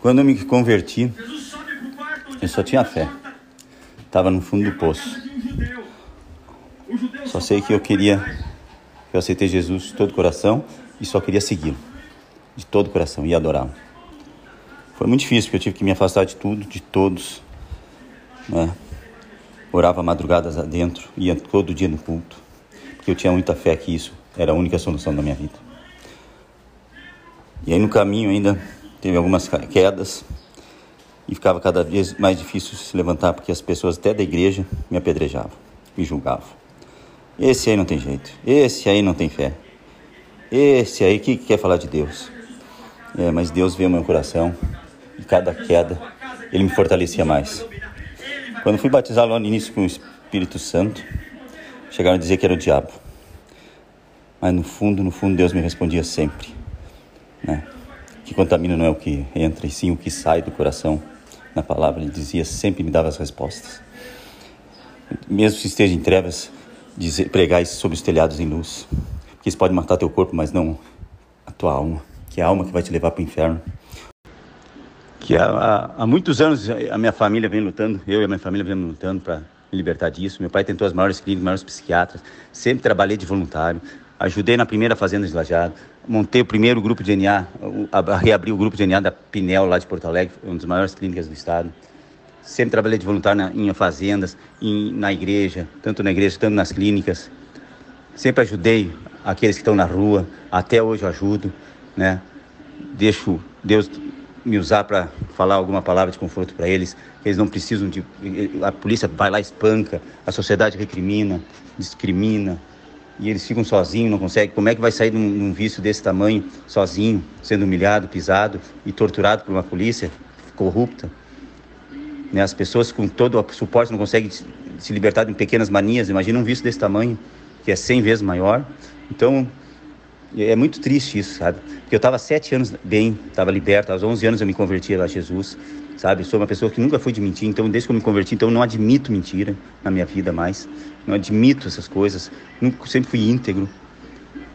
Quando eu me converti, eu só tinha fé. Estava no fundo do poço. Só sei que eu queria, eu aceitei Jesus de todo o coração e só queria segui-lo de todo o coração e adorá-lo. Foi muito difícil porque eu tive que me afastar de tudo, de todos. Né? Orava madrugadas adentro, ia todo dia no culto, porque eu tinha muita fé que isso era a única solução da minha vida. E aí no caminho ainda teve algumas quedas e ficava cada vez mais difícil se levantar porque as pessoas até da igreja me apedrejavam, me julgavam. Esse aí não tem jeito, esse aí não tem fé, esse aí que quer falar de Deus. É, mas Deus vê o meu coração e cada queda ele me fortalecia mais. Quando fui batizado lá no início com o Espírito Santo, chegaram a dizer que era o diabo. Mas no fundo, no fundo, Deus me respondia sempre né? Que contamina não é o que entra, e sim o que sai do coração. Na palavra ele dizia, sempre me dava as respostas. Mesmo se esteja em trevas, dizer, pregar sobre os telhados em luz. Porque isso pode matar teu corpo, mas não a tua alma, que é a alma que vai te levar para o inferno. Que há, há, muitos anos a minha família vem lutando, eu e a minha família vem lutando para me libertar disso. Meu pai tentou as maiores clínicas, maiores psiquiatras, sempre trabalhei de voluntário, ajudei na primeira fazenda de Lajado, montei o primeiro grupo de DNA, reabri o grupo de DNA da Pinel lá de Porto Alegre, uma das maiores clínicas do estado. Sempre trabalhei de voluntário na, em fazendas, em, na igreja, tanto na igreja, tanto nas clínicas. Sempre ajudei aqueles que estão na rua, até hoje eu ajudo, né? Deixo Deus me usar para falar alguma palavra de conforto para eles, que eles não precisam de a polícia vai lá espanca, a sociedade recrimina, discrimina, e eles ficam sozinhos, não conseguem. Como é que vai sair de um, vício desse tamanho, sozinho, sendo humilhado, pisado e torturado por uma polícia corrupta? Né? As pessoas com todo o suporte não conseguem se libertar de pequenas manias. Imagina um vício desse tamanho, que é 100 vezes maior. Então, é muito triste isso, sabe? Porque eu estava sete anos bem, estava liberto. Aos 11 anos eu me converti a Jesus, sabe? Sou uma pessoa que nunca foi de mentir. Então, desde que eu me converti, então eu não admito mentira na minha vida mais não admito essas coisas, nunca, sempre fui íntegro.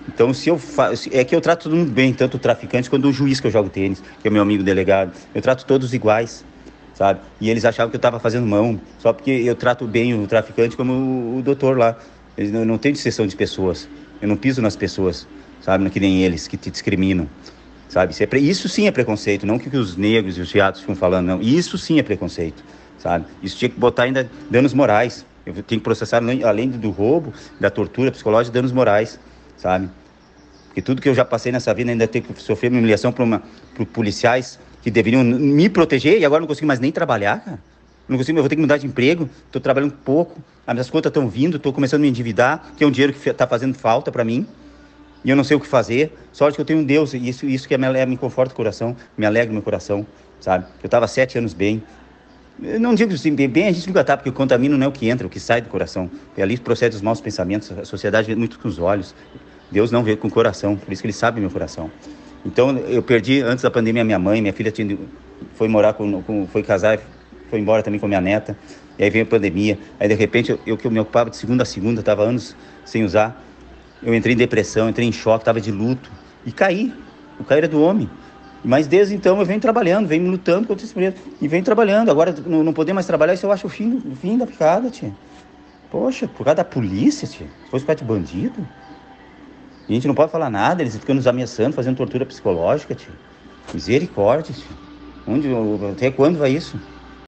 Então, se eu faço, é que eu trato todo mundo bem, tanto o traficante quanto o juiz que eu jogo tênis, que é meu amigo delegado. Eu trato todos iguais, sabe? E eles achavam que eu estava fazendo mão, só porque eu trato bem o traficante como o, o doutor lá. Eles não, tem distinção de pessoas. Eu não piso nas pessoas, sabe? Não que nem eles que te discriminam, sabe? Isso, é, isso sim é preconceito, não que, os negros e os viados ficam falando, não. Isso sim é preconceito, sabe? Isso tinha que botar ainda danos morais. Eu tenho que processar, além do roubo, da tortura psicológica, danos morais, sabe? Porque tudo que eu já passei nessa vida ainda tenho que sofrer uma humilhação por policiais que deveriam me proteger e agora não consigo mais nem trabalhar, cara. Não consigo, eu vou ter que mudar de emprego, estou trabalhando pouco, as minhas contas estão vindo, estou começando a me endividar, que é um dinheiro que está fazendo falta para mim, e eu não sei o que fazer. Sorte que eu tenho um Deus, e isso, isso que me, me conforta o coração, me alegra o meu coração, sabe? Eu estava sete anos bem, eu não digo assim, bem a gente nunca está, porque o contamina não é o que entra, é o que sai do coração. E ali procede os maus pensamentos, a sociedade vê muito com os olhos, Deus não vê com o coração, por isso que ele sabe meu coração. Então eu perdi, antes da pandemia, minha mãe, minha filha tinha, foi morar com, com foi casar, foi embora também com minha neta, e aí veio a pandemia, aí de repente eu, eu que eu me ocupava de segunda a segunda, estava anos sem usar, eu entrei em depressão, entrei em choque, estava de luto, e caí, o cair é do homem. Mas desde então eu venho trabalhando, venho lutando contra esse preço. E venho trabalhando. Agora não, não poder mais trabalhar, isso eu acho o fim, o fim da picada, tia. Poxa, por causa da polícia, tia. Se fosse por causa de bandido. E a gente não pode falar nada, eles ficam nos ameaçando, fazendo tortura psicológica, tia. Misericórdia, tia. Onde, até quando vai isso?